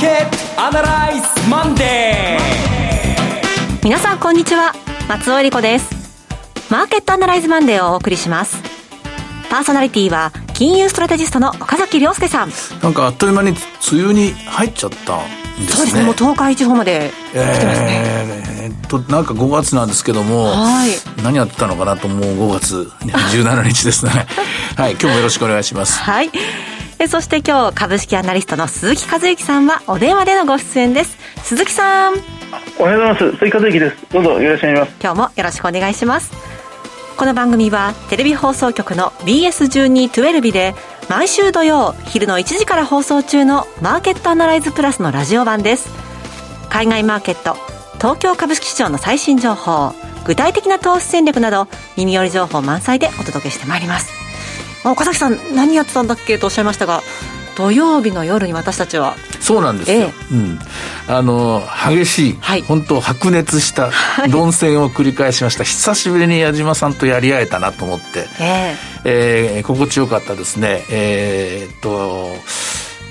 ーケットアナライズマンデー。皆さんこんにちは。松尾英里子です。マーケットアナライズマンデーをお送りします。パーソナリティは金融ストラテジストの岡崎良介さん。なんかあっという間に梅雨に入っちゃったんですね。そうですね。もう東海地方まで来てますね、えー、えーっとなんか5月なんですけども、はい。何やってたのかなともう5月。17日ですね。はい。今日もよろしくお願いします。はいえそして今日株式アナリストの鈴木和之さんはお電話でのご出演です鈴木さんおはようございます。鈴木和之です。どうぞよろしくお願いします。今日もよろしくお願いしますこの番組はテレビ放送局の BS1212 で毎週土曜昼の1時から放送中のマーケットアナライズプラスのラジオ版です海外マーケット東京株式市場の最新情報具体的な投資戦略など耳寄り情報満載でお届けしてまいりますあ岡崎さん何やってたんだっけ？とおっしゃいましたが土曜日の夜に私たちは。そうなんですよ、ええ。うん、あの激しい、はい。本当白熱した論戦を繰り返しました、久しぶりに矢島さんとやり合えたなと思って、え。えー心地よかったですね。えーっと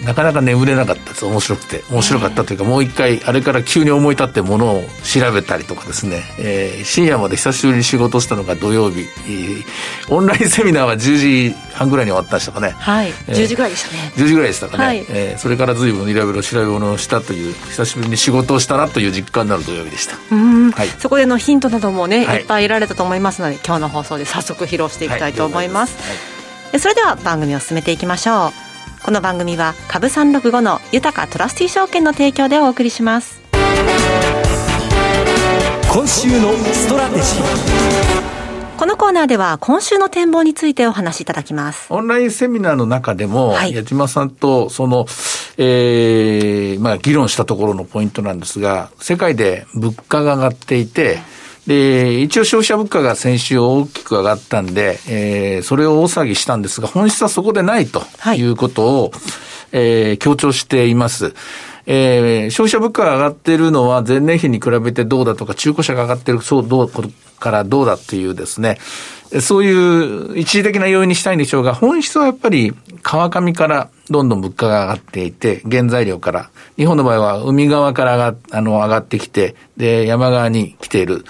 なかなか眠れなかったです。面白くて。面白かったというか、もう一回あれから急に思い立ってものを調べたりとかですね、えー深夜まで久しぶりに仕事したのが土曜日、えーオンラインセミナーは10時半ぐらいに終わったんでしたかね。はい、えー10時ぐらいでしたね。10時ぐらいでしたかね、はい。えーそれから随分いろいろ調べ物をしたという久しぶりに仕事をしたなという実感のある土曜日でした。うん。はい。そこでのヒントなどもね、はい。い、っぱい得られたと思いますので今日の放送で早速披露していきたいと思います、はい。でそれでは番組を進めていきましょうこの番組は株365の豊かトラスティ証券の提供でお送りします。今週のストラテジー。このコーナーでは今週の展望についてお話しいただきます。オンラインセミナーの中でも、はい。矢島さんとその、えーまあ、議論したところのポイントなんですが、世界で物価が上がっていて、で、一応消費者物価が先週大きく上がったんで、えーそれを大騒ぎしたんですが、本質はそこでないとはいいうことを、えー強調しています。えー消費者物価が上がってるのは前年比に比べてどうだとか、中古車が上がってる、そう、どう、からどうだっていうですね、そういう一時的な要因にしたいんでしょうが、本質はやっぱり川上からどんどん物価が上がっていて、原材料から、日本の場合は海側から上があの上がってきて、で、山側に来ている。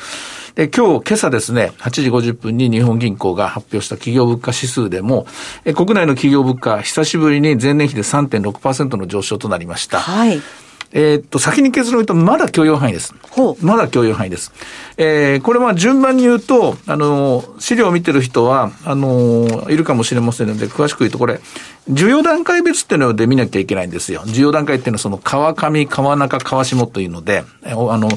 で、今日、今朝ですね、8時50分に日本銀行が発表した企業物価指数でも、え国内の企業物価、久しぶりに前年比で3.6%の上昇となりました。はいえーっと、先に結論を言うと、まだ許容範囲です。ほうまだ許容範囲です。えーこれは順番に言うと、あの、資料を見てる人は、あの、いるかもしれませんので、詳しく言うと、これ、需要段階別っていうので見なきゃいけないんですよ。需要段階っていうのは、その、川上、川中、川下というので、あの、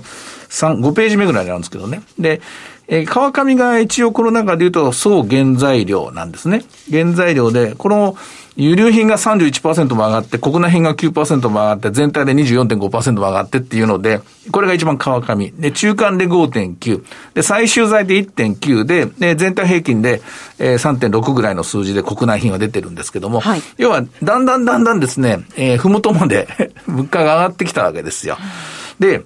3、5ページ目ぐらいにあるんですけどね。で、えー川上が一応この中で言うと、総原材料なんですね。原材料で、この、輸入品が31%も上がって、国内品が9%も上がって、全体で24.5%も上がってっていうので、これが一番川上。で、中間で5.9。で、最終材で1.9で、で、全体平均で、えー3.6ぐらいの数字で国内品は出てるんですけども、はい要は、だんだんだんだんですね、えー、ふもとまで 物価が上がってきたわけですよ。で、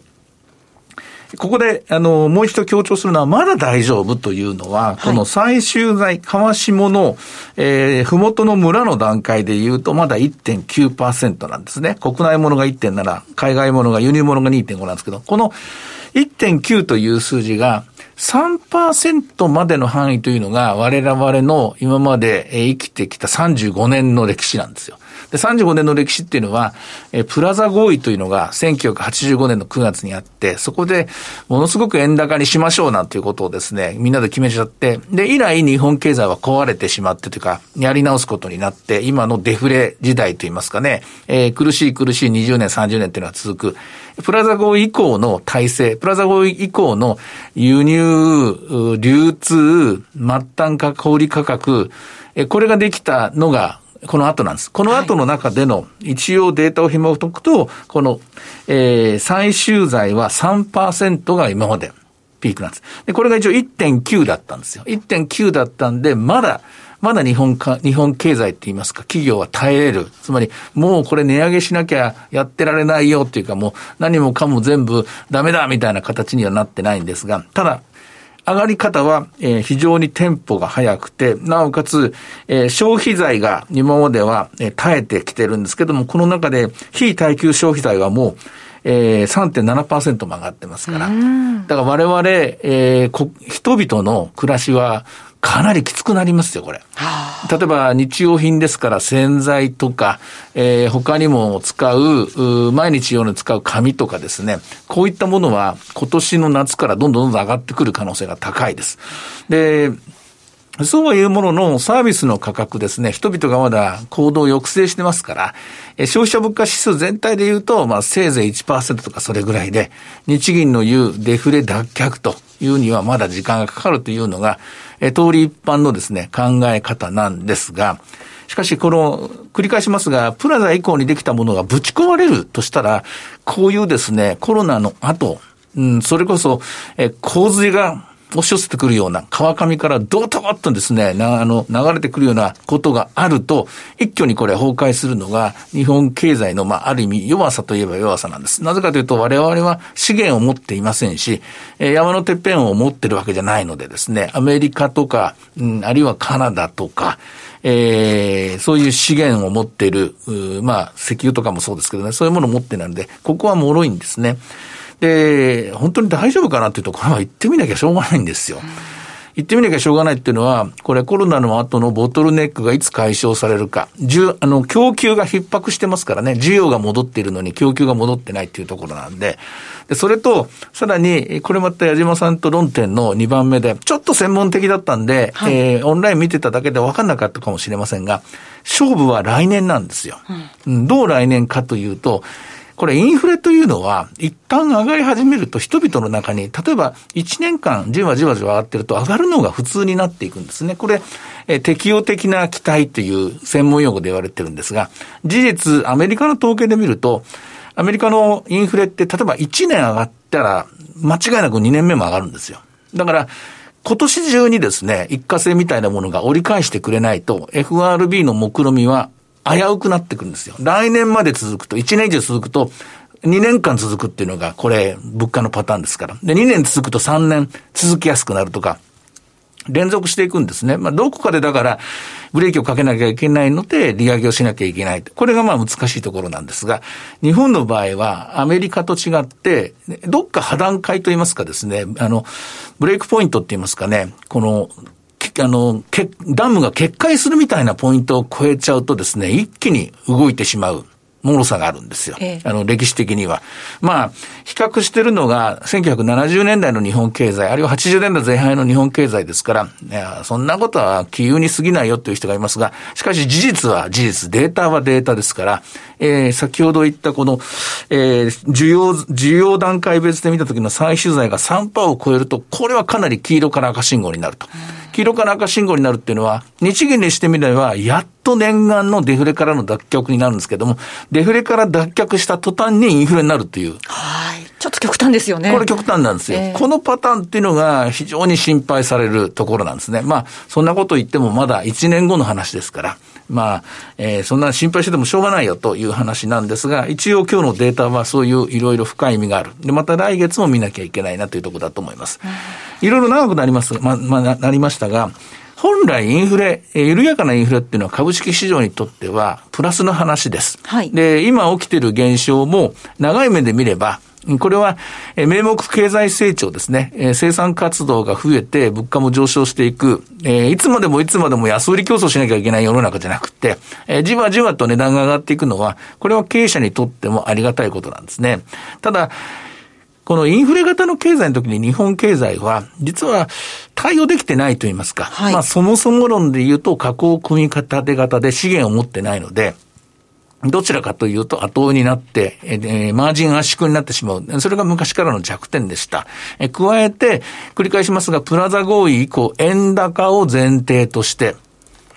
ここで、あの、もう一度強調するのは、まだ大丈夫というのは、この最終材、川下の、えー、ふもとの村の段階で言うと、まだ1.9%なんですね。国内ものが1.7、海外ものが、輸入ものが2.5なんですけど、この1.9という数字が、3%までの範囲というのが我々の今までえー生きてきた35年の歴史なんですよ。で、35年の歴史っていうのは、えプラザ合意というのが1985年の9月にあって、そこでものすごく円高にしましょうなんていうことをですね、みんなで決めちゃって、で、以来日本経済は壊れてしまってというか、やり直すことになって、今のデフレ時代といいますかね、えー苦しい苦しい20年、30年っていうのが続く。プラザ合意以降の体制、プラザ合意以降の輸入、流通、末端価小売価格、えこれができたのが、この後なんです。この後の中での一応データを紐解くと、この、えー最終材は3%が今までピークなんです。で、これが一応1.9だったんですよ。1.9だったんで、まだ、まだ日本か、日本経済って言いますか、企業は耐えれる。つまり、もうこれ値上げしなきゃやってられないよっていうか、もう何もかも全部ダメだみたいな形にはなってないんですが、ただ、上がり方は、えー、非常にテンポが速くて、なおかつ、えー、消費財が今までは、えー、耐えてきてるんですけども、この中で非耐久消費財はもう、えー、3.7%も上がってますから。だから我々、えー、人々の暮らしはかなりきつくなりますよ、これ。例えば、日用品ですから洗剤とか、えー、他にも使う、う毎日用に使う紙とかですね、こういったものは今年の夏からどんどんどんどん上がってくる可能性が高いです。で、そういうもののサービスの価格ですね、人々がまだ行動を抑制してますから、消費者物価指数全体で言うと、まあ、せいぜい1%とかそれぐらいで、日銀の言うデフレ脱却というにはまだ時間がかかるというのが、え通り一般のですね、考え方なんですが、しかし、この、繰り返しますが、プラザ以降にできたものがぶち込まれるとしたら、こういうですね、コロナの後、うん、それこそ、え、洪水が押し寄せてくるような、川上からドートッとですね、あの、流れてくるようなことがあると、一挙にこれ崩壊するのが、日本経済の、まあ、ある意味弱さといえば弱さなんです。なぜかというと、我々は資源を持っていませんし、えー、山のてっぺんを持ってるわけじゃないのでですね、アメリカとか、うん、あるいはカナダとか、えー、そういう資源を持っている、まあ、石油とかもそうですけどね、そういうものを持ってないので、ここは脆いんですね。で、本当に大丈夫かなっていうところは行ってみなきゃしょうがないんですよ。行ってみなきゃしょうがないっていうのは、これコロナの後のボトルネックがいつ解消されるか。あの、供給が逼迫してますからね、需要が戻っているのに供給が戻ってないっていうところなんで、で、それと、さらに、これまた矢島さんと論点の2番目で、ちょっと専門的だったんで、はい、えー、オンライン見てただけで分かんなかったかもしれませんが、勝負は来年なんですよ。うん、どう来年かというと、これインフレというのは、一旦上がり始めると人々の中に、例えば1年間じわじわじわ上がってると上がるのが普通になっていくんですね。これ、え適用的な期待という専門用語で言われてるんですが、事実、アメリカの統計で見ると、アメリカのインフレって、例えば1年上がったら、間違いなく2年目も上がるんですよ。だから、今年中にですね、一過性みたいなものが折り返してくれないと、FRB の目論みは危うくなってくるんですよ。来年まで続くと、1年以上続くと、2年間続くっていうのが、これ、物価のパターンですから。で、2年続くと3年続きやすくなるとか、連続していくんですね。まあ、どこかでだから、ブレーキをかけなきゃいけないので、利上げをしなきゃいけない。これがまあ難しいところなんですが、日本の場合は、アメリカと違って、どっか破断階といいますかですね、あの、ブレイクポイントって言いますかね、この、あの、ダムが決壊するみたいなポイントを超えちゃうとですね、一気に動いてしまう。脆さがあるんですよ。ええ、あの、歴史的には。まあ、比較してるのが、1970年代の日本経済、あるいは80年代前半の日本経済ですから、いや、そんなことは気有に過ぎないよという人がいますが、しかし事実は事実、データはデータですから、えー、先ほど言ったこの、えー、需要、需要段階別で見た時の再取材が3%を超えると、これはかなり黄色から赤信号になると。うん黄色から赤信号になるっていうのは、日銀にしてみれば、やっと念願のデフレからの脱却になるんですけども、デフレから脱却した途端にインフレになるっていう。はい。ちょっと極端ですよね。これ極端なんですよ。えー、このパターンっていうのが非常に心配されるところなんですね。まあ、そんなこと言ってもまだ1年後の話ですから。まあ、えー、そんな心配しててもしょうがないよという話なんですが、一応今日のデータはそういういろいろ深い意味がある。で、また来月も見なきゃいけないなというところだと思います。いろいろ長くなります、ま、まあ、なりましたが、本来インフレ、緩やかなインフレっていうのは株式市場にとってはプラスの話です。はい。で、今起きている現象も長い目で見れば、これは、名目経済成長ですね。生産活動が増えて、物価も上昇していく。いつまでもいつまでも安売り競争しなきゃいけない世の中じゃなくて、じわじわと値段が上がっていくのは、これは経営者にとってもありがたいことなんですね。ただ、このインフレ型の経済の時に日本経済は、実は対応できてないと言いますか。はい、まあそもそも論で言うと、加工組み立て型で資源を持ってないので、どちらかというと後追いになって、えー、マージン圧縮になってしまう。それが昔からの弱点でした。えー、加えて、繰り返しますが、プラザ合意以降、円高を前提として、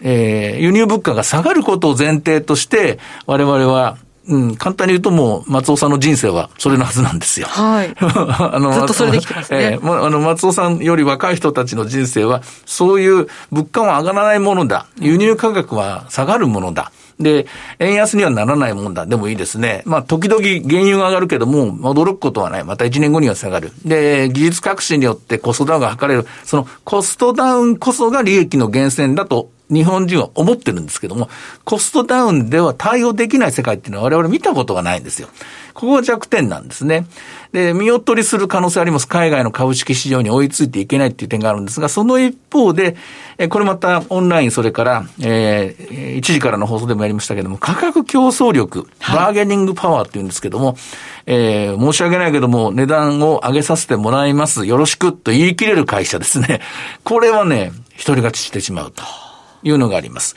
えー、輸入物価が下がることを前提として、我々はうん、簡単に言うともう、松尾さんの人生はそれのはずなんですよ。はい。あの、ずっとそれできてますね。えー、あの、松尾さんより若い人たちの人生は、そういう物価は上がらないものだ。輸入価格は下がるものだ。で、円安にはならないもんだ。でもいいですね。まあ、時々原油が上がるけども、驚くことはない。また1年後には下がる。で、技術革新によってコストダウンが図れる。そのコストダウンこそが利益の源泉だと日本人は思ってるんですけども、コストダウンでは対応できない世界っていうのは我々見たことがないんですよ。ここが弱点なんですね。で、見劣りする可能性あります。海外の株式市場に追いついていけないっていう点があるんですが、その一方で、これまたオンライン、それから、えー、1時からの放送でもやりましたけども、価格競争力、バーゲニングパワーっていうんですけども、はい、えー、申し訳ないけども、値段を上げさせてもらいます。よろしくと言い切れる会社ですね。これはね、一人勝ちしてしまうと。いうのがあります。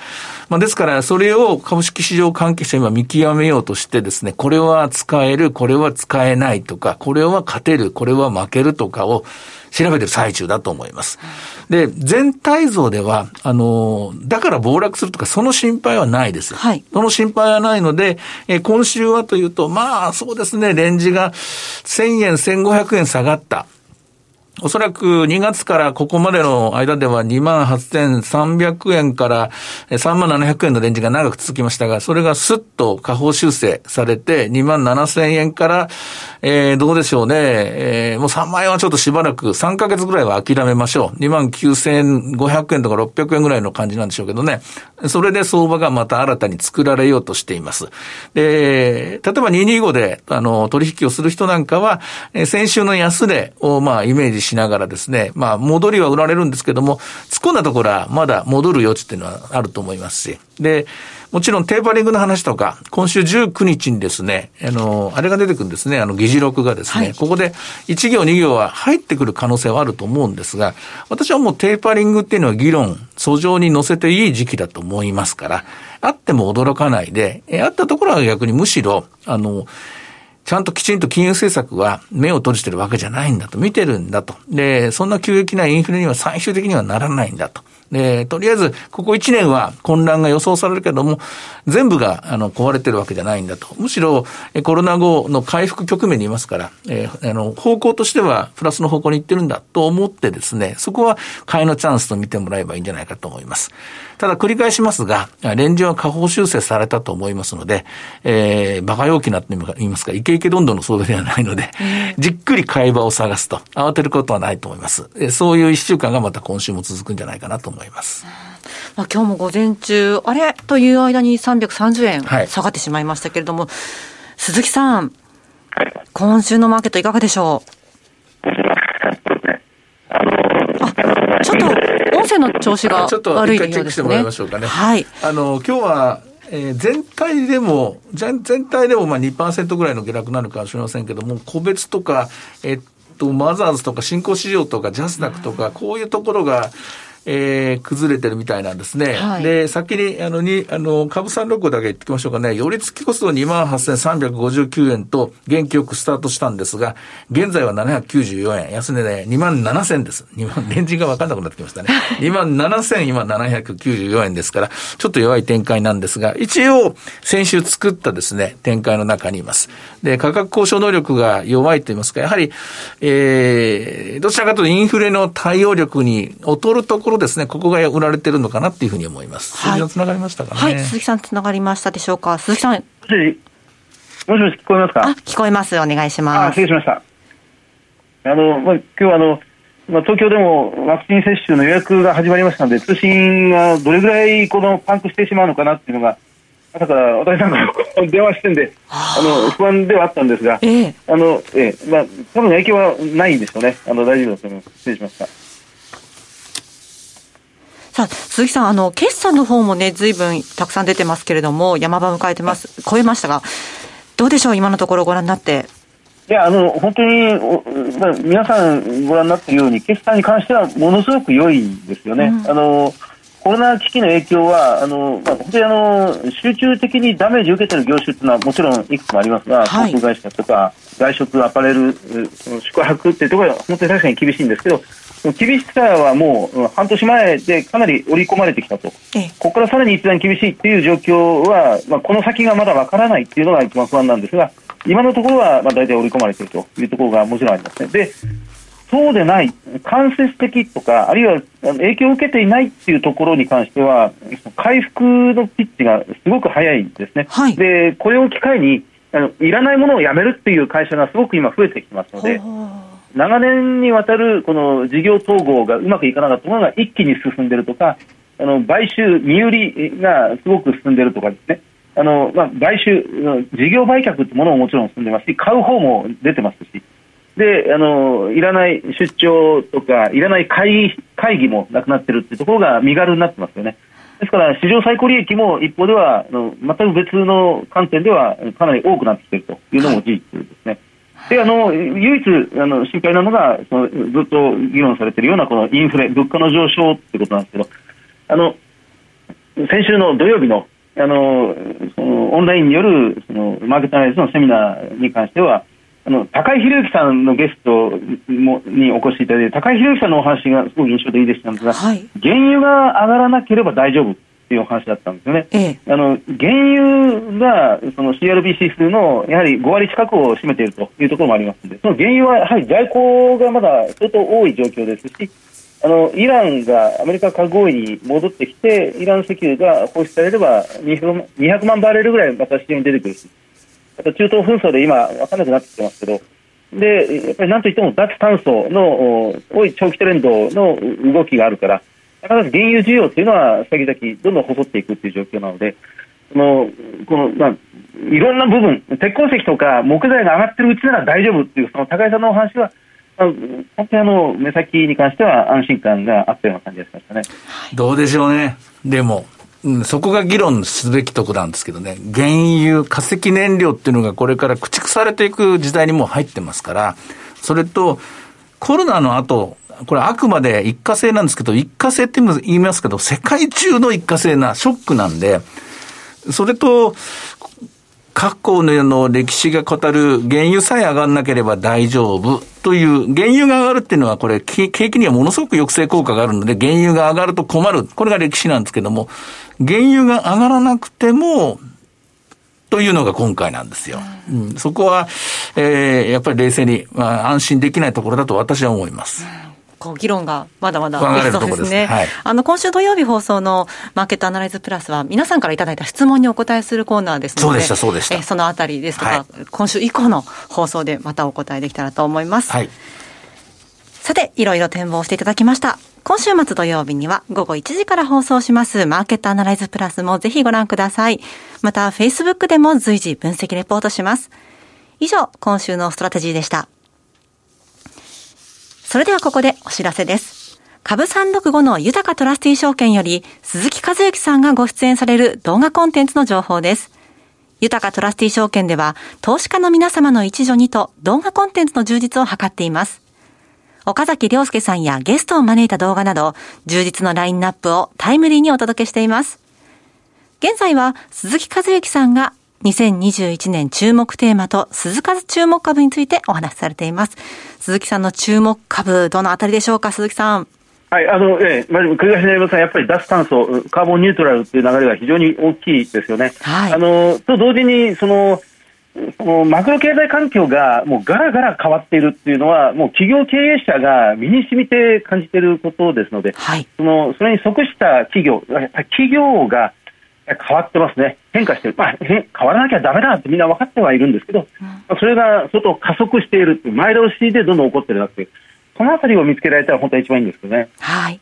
まあ、ですから、それを株式市場関係者今見極めようとしてですね、これは使える、これは使えないとか、これは勝てる、これは負けるとかを調べてる最中だと思います。で、全体像では、あの、だから暴落するとか、その心配はないです。はい。その心配はないので、え今週はというと、まあ、そうですね、レンジが1000円、1500円下がった。おそらく2月からここまでの間では28,300円から37,700円のレンジが長く続きましたが、それがスッと下方修正されて27,000円から、えー、どうでしょうね、えー、もう3万円はちょっとしばらく3ヶ月ぐらいは諦めましょう。29,500円とか600円ぐらいの感じなんでしょうけどね。それで相場がまた新たに作られようとしています。で、例えば225で、あの、取引をする人なんかは、先週の安値をまあイメージしながらですね、まあ、戻りは売られるんですけども、突っ込んだところはまだ戻る余地っていうのはあると思いますし、で、もちろんテーパリングの話とか、今週19日にですね、あの、あれが出てくるんですね、あの、議事録がですね、はい、ここで1行2行は入ってくる可能性はあると思うんですが、私はもうテーパリングっていうのは議論、訴状に載せていい時期だと思いますから、あっても驚かないで、あったところは逆にむしろ、あの、ちゃんときちんと金融政策は目を閉じてるわけじゃないんだと、見てるんだと。で、そんな急激なインフレには最終的にはならないんだと。で、とりあえず、ここ1年は混乱が予想されるけども、全部が、あの、壊れてるわけじゃないんだと。むしろ、コロナ後の回復局面にいますから、えー、あの、方向としては、プラスの方向に行ってるんだと思ってですね、そこは買いのチャンスと見てもらえばいいんじゃないかと思います。ただ繰り返しますが、レンジは下方修正されたと思いますので、えー、馬鹿陽気なって言いますか、イケイケどんどんの相場ではないので、じっくり買い場を探すと、慌てることはないと思います。そういう一週間がまた今週も続くんじゃないかなと思います。まあ、今日も午前中、あれ？という間に330円下がってしまいましたけれども、はい、鈴木さん、はい、今週のマーケットいかがでしょう？あ、ちょっと音声の調子が悪いようですね。ちょっと一回チェックしてもらいましょうかね。はい。あの、今日は、えー、全体でも、全体でもまあ2%ぐらいの下落なのかもしれませんけども、個別とか、えっと、マザーズとか新興市場とかジャスダックとか、こういうところが、えー、崩れてるみたいなんですね。はい、で、先に、あの、に、あの、株三六だけ言ってきましょうかね。寄り付きコスト28,359円と元気よくスタートしたんですが、現在は794円。安値で、ね、2万7000です。2万、レンジが分かんなくなってきましたね。2万7000、今794円ですから、ちょっと弱い展開なんですが、一応、先週作ったですね、展開の中にいます。で、価格交渉能力が弱いと言いますか、やはり、えー、どちらかというとインフレの対応力に劣るところろですね、ここが売られてるのかなっていうふうに思います。はい、つながりましたかね。はい、鈴木さんつながりましたでしょうか？鈴木さん。もしもし聞こえますか？あ、聞こえます。お願いします。あ、失礼しました。あの、まあ、今日はあの、まあ、東京でもワクチン接種の予約が始まりましたので、通信がどれぐらいこのパンクしてしまうのかなっていうのが、朝から私なんか電話してんで、あの不安ではあったんですが、ええ、あのええまあ多分影響はないんですよね。あの大丈夫だと思います。失礼しました。さあ、鈴木さん、あの、決算の方もね、ずいぶんたくさん出てますけれども、山場迎えてます、超えましたが、どうでしょう、今のところご覧になって。いや、あの、本当に、まあ、皆さんご覧になっているように、決算に関してはものすごく良いんですよね。うん、あの、コロナ危機の影響は、あの、まあ、本当にあの、集中的にダメージを受けている業種というのはもちろんいくつもありますが、航空会社とか、外食、アパレル、宿泊っていうところは本当に確かに厳しいんですけど、厳しさはもう半年前でかなり織り込まれてきたと、ここからさらに一段厳しいっていう状況は、まあ、この先がまだわからないっていうのが一番不安なんですが、今のところはまあ大体織り込まれているというところがもちろんありますね。でそうでない、間接的とか、あるいは影響を受けていないっていうところに関しては、回復のピッチがすごく早いんですね。はい、で、これを機会に、あのいらないものをやめるっていう会社がすごく今増えてきてますので、長年にわたるこの事業統合がうまくいかなかったものが一気に進んでるとか、あの買収、身売りがすごく進んでるとかですね、あのまあ、買収、事業売却ってものももちろん進んでますし、買う方も出てますし、であのいらない出張とか、いらない会議会議もなくなってるっていうところが身軽になってますよね。ですから、史上最高利益も一方では、あの全く別の観点ではかなり多くなってきているというのも事実ですね。であの唯一あの心配なのがその、ずっと議論されているようなこのインフレ、物価の上昇ということなんですけど、あの先週の土曜日のあのそのオンラインによるそのマーケットアナリズのセミナーに関しては、あの高井宏之さんのゲストもにお越しいただいて、高井宏之さんのお話がすごく印象的でしたんですが、はい、原油が上がらなければ大丈夫っていうお話だったんですよね。ええ、あの原油がその CRB 指数のやはり5割近くを占めているというところもありますので、その原油はやはり在庫がまだ相当多い状況ですし、あのイランがアメリカ核合意に戻ってきて、イラン石油が放出されれば200万バーレルぐらいまた市場に出てくるし。あと中東紛争で今、分からなくなってきてますけど、でやっぱりなんといっても脱炭素の多い長期トレンドの動きがあるから、なかなか原油需要っていうのは先々どんどん細っていくっていう状況なので、そのこのまあ、いろんな部分、鉄鉱石とか木材が上がってるうちなら大丈夫っていう、その高井さんのお話は、本当にあの目先に関しては安心感があったような感じがしましたね。どうでしょうね。でも、うん、そこが議論すべきとこなんですけどね、原油、化石燃料っていうのがこれから駆逐されていく時代にもう入ってますから、それと、コロナの後、これあくまで一過性なんですけど、一過性って言いますけど、世界中の一過性なショックなんで、それと、過去の歴史が語る原油さえ上がんなければ大丈夫という、原油が上がるっていうのはこれ、景気にはものすごく抑制効果があるので、原油が上がると困る。これが歴史なんですけども、原油が上がらなくても、というのが今回なんですよ。うん、そこは、えー、やっぱり冷静に、まあ、安心できないところだと私は思います。こう議論がまだまだできそうですね。はい、あの今週土曜日放送のマーケットアナライズプラスは皆さんからいただいた質問にお答えするコーナーですので、そうでしたそうでした。えそのあたりですとか、はい、今週以降の放送でまたお答えできたらと思います。はい、さていろいろ展望していただきました。今週末土曜日には午後1時から放送しますマーケットアナライズプラスもぜひご覧ください。また Facebook でも随時分析レポートします。以上、今週のストラテジーでした。それではここでお知らせです。株365の豊かトラスティー証券より鈴木和之さんがご出演される動画コンテンツの情報です。豊かトラスティー証券では投資家の皆様の一助にと動画コンテンツの充実を図っています。岡崎良介さんやゲストを招いた動画など充実のラインナップをタイムリーにお届けしています。現在は鈴木和之さんが2021年注目テーマと鈴数注目株についてお話しされています。鈴木さんの注目株、どのあたりでしょうか、鈴木さん？はい、あの、ええ、まず、繰り返しになりますが、やっぱり脱炭素、カーボンニュートラルっていう流れが非常に大きいですよね。はい。あの、と同時に、その、そのマクロ経済環境がもうガラガラ変わっているっていうのは、もう企業経営者が身に染みて感じていることですので、はい、そのそれに即した企業、企業が変わってますね、変化してる、まあ、変わらなきゃだめだってみんな分かってはいるんですけど、うん、それが相当加速している前倒しでどんどん起こってるなって、そのあたりを見つけられたら本当は一番いいんですけどね。はい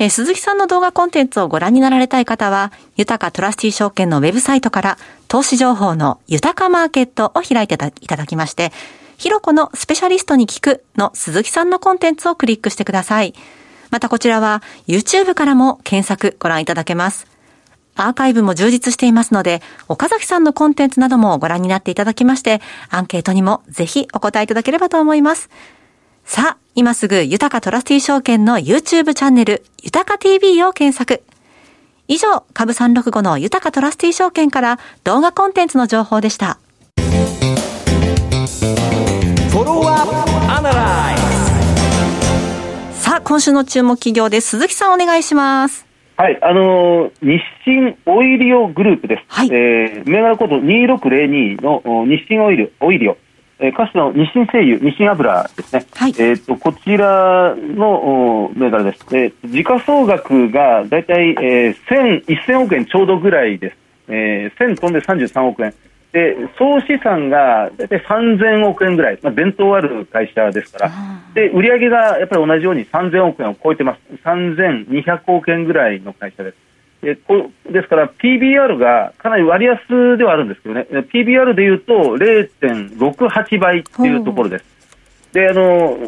えー、鈴木さんの動画コンテンツをご覧になられたい方は、豊かトラスティ証券のウェブサイトから、投資情報の豊かマーケットを開いていただきまして、ひろこのスペシャリストに聞くの鈴木さんのコンテンツをクリックしてください。またこちらは YouTube からも検索ご覧いただけます。アーカイブも充実していますので、岡崎さんのコンテンツなどもご覧になっていただきまして、アンケートにもぜひお答えいただければと思います。さあ、今すぐ豊かトラスティ証券の YouTube チャンネル、豊か TV を検索。以上、株365の豊かトラスティ証券から動画コンテンツの情報でした。は今週の注目企業です。鈴木さんお願いします。はい、あのー、日清オイリオグループです。はい、えー、銘柄コード2602の日清オイル、オイリオ。えー、かつての日清製油、日清油ですね。はい、えっ、と、こちらの銘柄です。えー、時価総額がだいたい、えー、1000、1000億円ちょうどぐらいです。えー、1000飛んで33億円。で総資産が大体3000億円ぐらい、まあ、伝統ある会社ですから、で売上がやっぱり同じように3000億円を超えてます、3200億円ぐらいの会社です。でこですから PBR がかなり割安ではあるんですけどね、PBR でいうと0.68倍っていうところです。であの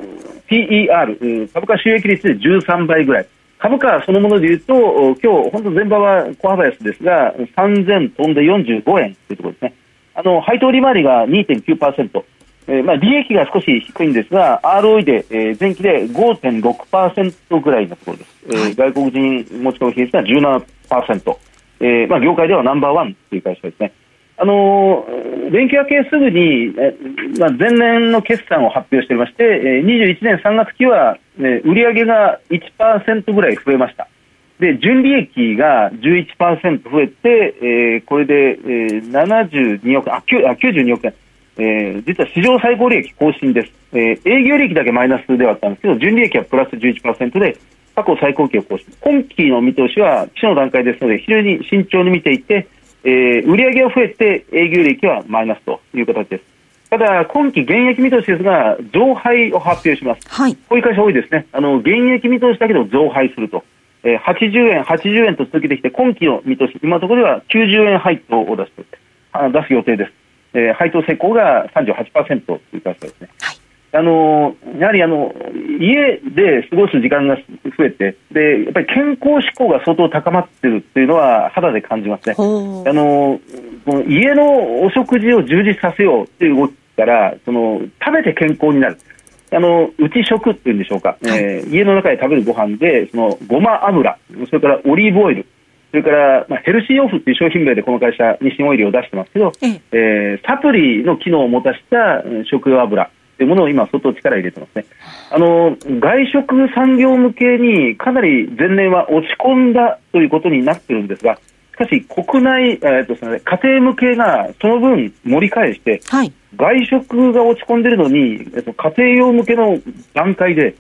PER、株価収益率で13倍ぐらい。株価そのものでいうと、今日本当、前場は小幅安ですが、3000飛んで45円というところですね。あの配当利回りが2.9%、えーまあ、利益が少し低いんですが、ROE で、えー、前期で5.6%ぐらいのところです、えー、外国人持ち込み比率が17%、えーまあ、業界ではナンバーワンという会社ですね。あのー、連休明けすぐに、えまあ、前年の決算を発表しておりまして、えー、21年3月期は、えー、売上が1%ぐらい増えました。で、純利益が11%増えて、えー、これで、えー、72億円、あ、92億円。えー、実は史上最高利益更新です、えー、営業利益だけマイナスではあったんですけど、純利益はプラス11%で、過去最高期を更新。今期の見通しは基礎の段階ですので、非常に慎重に見ていて、えー、売上は増えて営業利益はマイナスという形です。ただ、今期現役見通しですが、増配を発表します。はい。こういう会社多いですね。あの、現役見通しだけど増配すると。えー、80円、80円と続けてきて、今期の見通し、今のところでは90円配当を出す出す予定です。えー、配当成功が38%という会社ですね。はいあのやはりあの家で過ごす時間が増えてで、やっぱり健康志向が相当高まっているっていうのは肌で感じますね。あの家のお食事を充実させようっていう動きからその食べて健康になる。あの内食っていうんでしょうか、はい、えー、家の中で食べるご飯でそのごま油それからオリーブオイルそれから、まあ、ヘルシーオフっていう商品名でこの会社日清オイルを出してますけど、ええ。ー、サプリの機能を持たした食用油というものを今相当力入れてますね。あの外食産業向けにかなり前年は落ち込んだということになってるんですがしかし国内、えーとね、家庭向けがその分盛り返して、はい、外食が落ち込んでるのに、えっと、家庭用向けの段階で、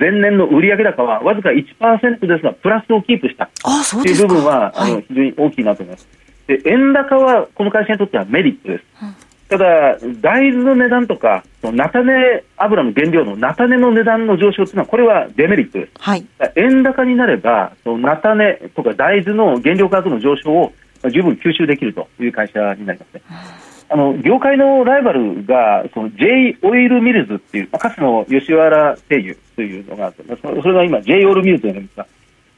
前年の売上高はわずか1%ですが、プラスをキープした。という部分は、あの非常に大きいなと思います。で円高はこの会社にとってはメリットです。ただ、大豆の値段とか、菜種油の原料の菜種の値段の上昇というのは、これはデメリットです。はい、円高になれば、菜種とか大豆の原料価格の上昇を十分吸収できるという会社になりますね。あの業界のライバルがその J オイルミルズっていう、まあ、かつての吉原製油というのがあって、それが今 J オイルミルズというんですが、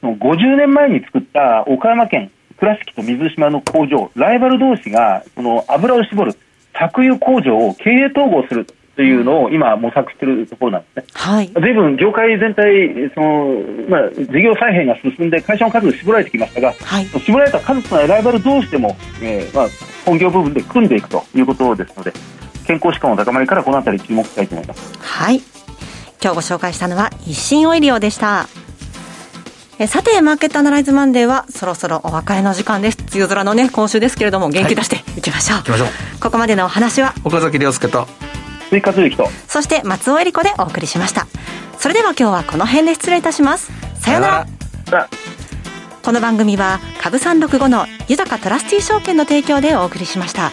50年前に作った岡山県倉敷と水島の工場、ライバル同士がその油を絞る搾油工場を経営統合するというのを今模索しているところなんですね。はい。随分業界全体、その、まあ、事業再編が進んで会社の数が絞られてきましたが、はい、絞られた数とないライバル同士でも、えー、まあ、本業部分で組んでいくということですので、健康志向の高まりからこのあたり注目したいと思います。はい。今日ご紹介したのは一心オイリオでした。えさて、マーケットアナライズマンデーはそろそろお別れの時間です。梅雨空のね、今週ですけれども、元気出していきましょう。はい、きましょう。ここまでのお話は、岡崎亮介と、追加続きと。そして松尾恵理子でお送りしました。それでは今日はこの辺で失礼いたします。さようなら。この番組は株三六五の豊かトラスティ証券の提供でお送りしました。